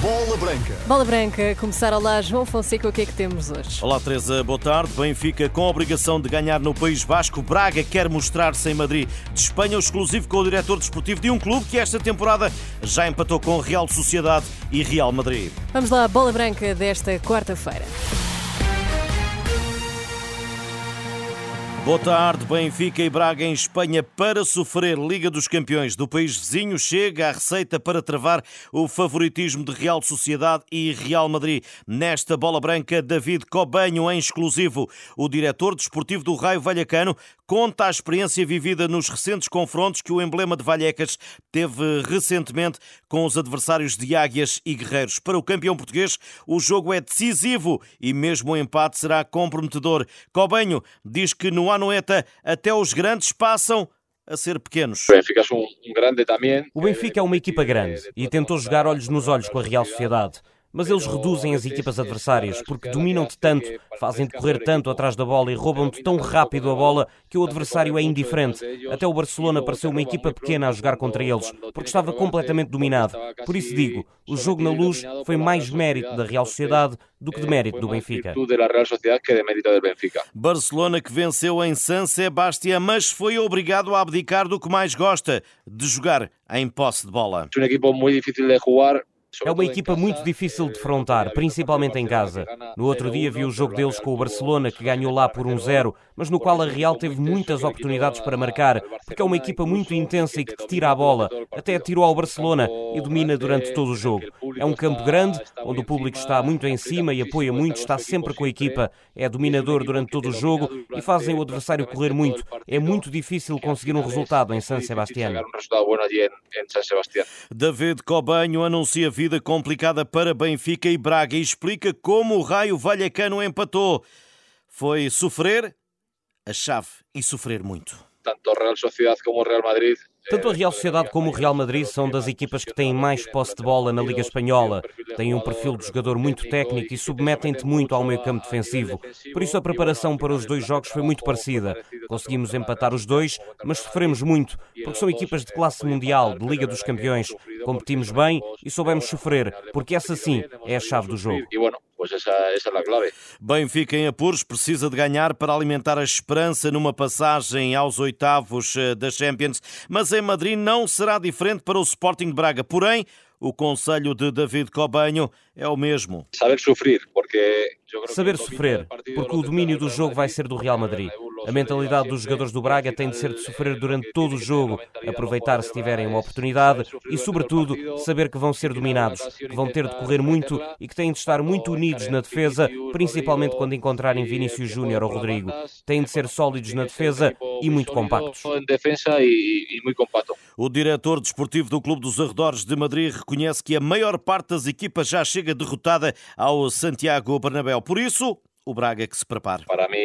Bola Branca. Bola Branca, começar lá, João Fonseca, o que é que temos hoje? Olá Teresa, boa tarde. Benfica com a obrigação de ganhar no País Basco. Braga quer mostrar-se em Madrid. De Espanha, o exclusivo com o diretor desportivo de um clube que esta temporada já empatou com Real Sociedade e Real Madrid. Vamos lá, Bola Branca desta quarta-feira. Boa tarde, Benfica e Braga em Espanha para sofrer Liga dos Campeões do país vizinho. Chega a receita para travar o favoritismo de Real Sociedade e Real Madrid. Nesta bola branca, David Cobanho em exclusivo. O diretor desportivo do Raio Vallecano conta a experiência vivida nos recentes confrontos que o emblema de Vallecas teve recentemente com os adversários de Águias e Guerreiros. Para o campeão português, o jogo é decisivo e mesmo o empate será comprometedor. Cobanho diz que no Anoeta até os grandes passam a ser pequenos. O Benfica é um, um Benfica é uma equipa grande e tentou jogar olhos nos olhos com a Real Sociedade. Mas eles reduzem as equipas adversárias porque dominam-te tanto, fazem-te correr tanto atrás da bola e roubam-te tão rápido a bola que o adversário é indiferente. Até o Barcelona pareceu uma equipa pequena a jogar contra eles, porque estava completamente dominado. Por isso digo, o jogo na luz foi mais mérito da Real Sociedade do que de mérito do Benfica. Barcelona que venceu em San Sebastián, mas foi obrigado a abdicar do que mais gosta, de jogar em posse de bola. É um equipo muito difícil de jogar é uma equipa muito difícil de defrontar, principalmente em casa. No outro dia vi o jogo deles com o Barcelona, que ganhou lá por 1-0, mas no qual a Real teve muitas oportunidades para marcar, porque é uma equipa muito intensa e que te tira a bola. Até tirou ao Barcelona e domina durante todo o jogo. É um campo grande, onde o público está muito em cima e apoia muito, está sempre com a equipa. É dominador durante todo o jogo e fazem o adversário correr muito. É muito difícil conseguir um resultado em San Sebastián. David Cobanho anuncia vida complicada para Benfica e Braga e explica como o Raio Vallecano empatou. Foi sofrer a chave e sofrer muito. Tanto Real Sociedade como Real Madrid tanto a Real Sociedade como o Real Madrid são das equipas que têm mais posse de bola na Liga Espanhola. Têm um perfil de jogador muito técnico e submetem-te muito ao meio campo defensivo. Por isso a preparação para os dois jogos foi muito parecida. Conseguimos empatar os dois, mas sofremos muito, porque são equipas de classe mundial, de Liga dos Campeões. Competimos bem e soubemos sofrer, porque essa sim é a chave do jogo. Pois essa, essa é a clave. Benfica em apuros precisa de ganhar para alimentar a esperança numa passagem aos oitavos eh, da Champions, mas em Madrid não será diferente para o Sporting de Braga. Porém, o conselho de David Cobanho é o mesmo. Saber sofrer, porque Saber sofrer, porque o domínio do jogo vai ser do Real Madrid. A mentalidade dos jogadores do Braga tem de ser de sofrer durante todo o jogo, aproveitar se tiverem uma oportunidade e, sobretudo, saber que vão ser dominados, que vão ter de correr muito e que têm de estar muito unidos na defesa, principalmente quando encontrarem Vinícius Júnior ou Rodrigo. Têm de ser sólidos na defesa e muito compactos. O diretor desportivo do Clube dos Arredores de Madrid reconhece que a maior parte das equipas já chega derrotada ao Santiago Bernabéu. Por isso, o Braga que se prepare. Para mim,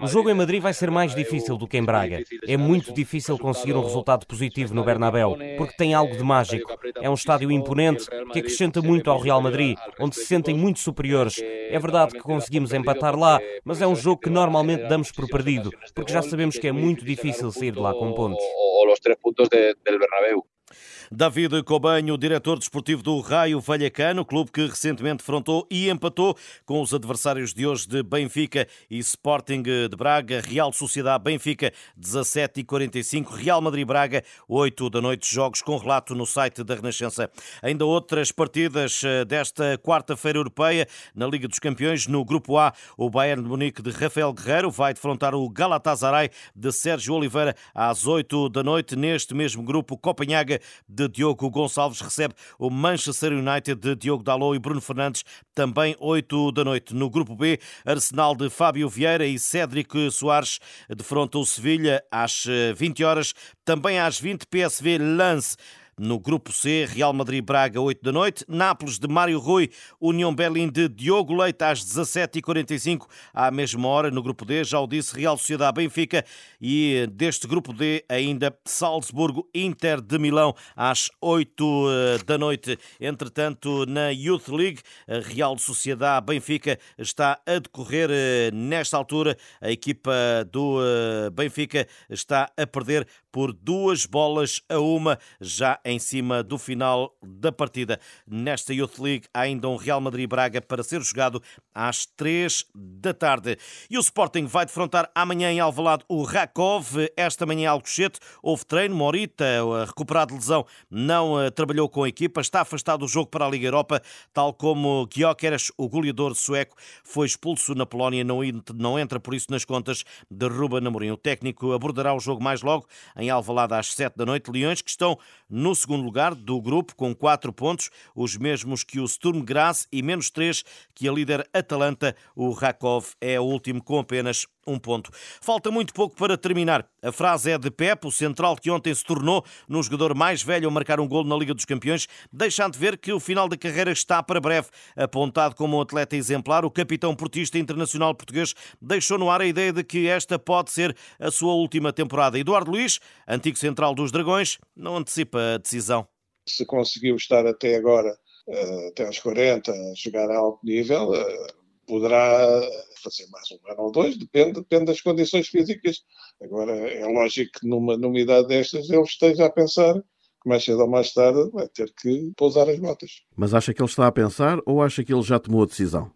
o jogo em Madrid vai ser mais difícil do que em Braga. É muito difícil conseguir um resultado positivo no Bernabéu, porque tem algo de mágico. É um estádio imponente que acrescenta muito ao Real Madrid, onde se sentem muito superiores. É verdade que conseguimos empatar lá, mas é um jogo que normalmente damos por perdido, porque já sabemos que é muito difícil sair de lá com pontos. David Cobanho, diretor desportivo do Raio Vallecano, clube que recentemente defrontou e empatou com os adversários de hoje de Benfica e Sporting de Braga, Real Sociedade Benfica 17 e 45, Real Madrid Braga 8 da noite, jogos com relato no site da Renascença. Ainda outras partidas eh, desta quarta-feira europeia na Liga dos Campeões, no Grupo A, o Bayern de Munique de Rafael Guerreiro vai defrontar o Galatasaray de Sérgio Oliveira às 8 da noite. Neste mesmo grupo, Copenhaga de de Diogo Gonçalves recebe o Manchester United de Diogo Dalot e Bruno Fernandes, também 8 da noite. No grupo B, Arsenal de Fábio Vieira e Cédric Soares defrontam o Sevilha às 20 eh, horas. Também às 20, PSV Lance No grupo C, Real Madrid-Braga, 8 da noite. Nápoles de Mário Rui, União Berlim de Diogo Leite, às 17h45. À mesma hora, no grupo D, já o disse, Real Sociedade-Benfica. E deste grupo D, ainda Salzburgo-Inter de Milão, às 8 eh, da noite. Entretanto, na Youth League, Real Sociedade-Benfica está a decorrer eh, nesta altura. A equipa do eh, Benfica está a perder por duas bolas a uma, já em cima do final da partida. Nesta Youth League há ainda um Real Madrid-Braga para ser jogado às três da tarde. E o Sporting vai defrontar amanhã em Alvalade o Rakov. Esta manhã em Alcochete houve treino. Morita, recuperado de lesão, não eh, trabalhou com a equipa, está afastado do jogo para a Liga Europa, tal como Gyökeres, o goleador sueco, foi expulso na Polónia, não entra por isso nas contas de Ruben Amorim. O técnico abordará o jogo mais logo em Alvalade às 7 da noite. Leões que estão no segundo lugar do grupo com 4 pontos, os mesmos que o Sturm Graz e menos 3 que a líder Atalanta. O Rakov é o último com apenas um ponto. Falta muito pouco para terminar. A frase é de Pep, o central que ontem se tornou no jogador mais velho a marcar um gol na Liga dos Campeões, deixando de ver que o final da carreira está para breve. Apontado como um atleta exemplar, o capitão portista internacional português deixou no ar a ideia de que esta pode ser a sua última temporada. Eduardo Luiz, antigo central dos Dragões, não antecipa a decisão. Se conseguiu estar até agora, eh, até aos 40, a jogar a alto nível, eh, poderá fazer mais um ano ou dois, depende, depende das condições físicas. Agora, é lógico que numa, numa idade destas ele esteja a pensar que mais cedo ou mais tarde vai ter que pousar as botas. Mas acha que ele está a pensar ou acha que ele já tomou a decisão?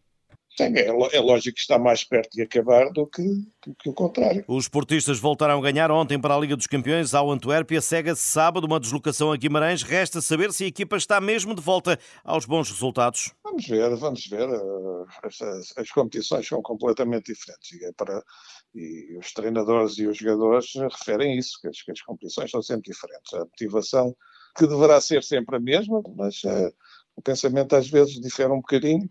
Sim, é, é, lógico que está mais perto de acabar do que, do que, o contrário. Os portistas voltaram a ganhar ontem para a Liga dos Campeões ao Antuérpia. Segue-se sábado uma deslocação a Guimarães. Resta saber se a equipa está mesmo de volta aos bons resultados. Vamos ver, vamos ver. As, as, as competições são completamente diferentes e, é para, e, os treinadores e os jogadores referem isso, que as, que as competições são sempre diferentes. A motivação que deverá ser sempre a mesma, mas uh, o pensamento às vezes difere um bocadinho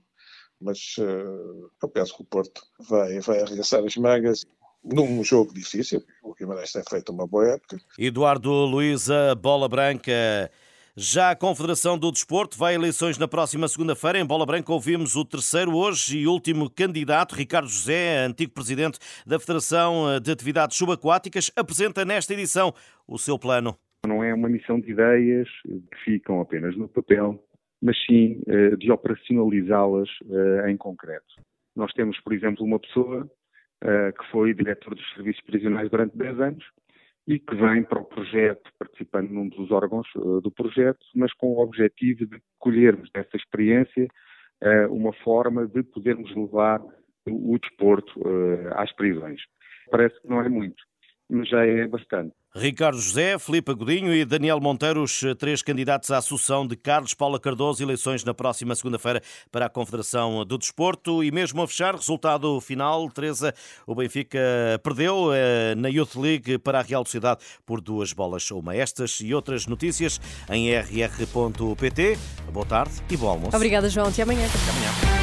mas uh, eu penso que o Porto vai, vai arregaçar as mangas num jogo difícil. O Guimarães tem feito uma boa época. Eduardo Luísa, bola branca. Já a Confederação do Desporto vai a eleições na próxima segunda-feira. Em Bola Branca ouvimos o terceiro hoje e último candidato, Ricardo José, antigo presidente da Federação de Atividades Subaquáticas, apresenta nesta edição o seu plano. Não é uma missão de ideias que ficam apenas no papel, mas sim eh, de operacionalizá-las eh, em concreto. Nós temos, por exemplo, uma pessoa eh, que foi diretor dos serviços prisionais durante 10 anos e que vem para o projeto, participando num dos órgãos do projeto, mas com o objetivo de colhermos dessa experiência uma forma de podermos levar o desporto às prisões. Parece que não é muito, mas já é bastante. Ricardo José, Filipe Godinho e Daniel Monteiro, os três candidatos à Associação de Carlos Paula Cardoso, eleições na próxima segunda-feira para a Confederação do Desporto. E mesmo a fechar, resultado final, Teresa, o Benfica perdeu eh, na Youth League para a Real Sociedade por duas bolas uma. Estas e outras notícias em rr.pt. Boa tarde e bom almoço. Obrigada, João. Até amanhã. Até amanhã.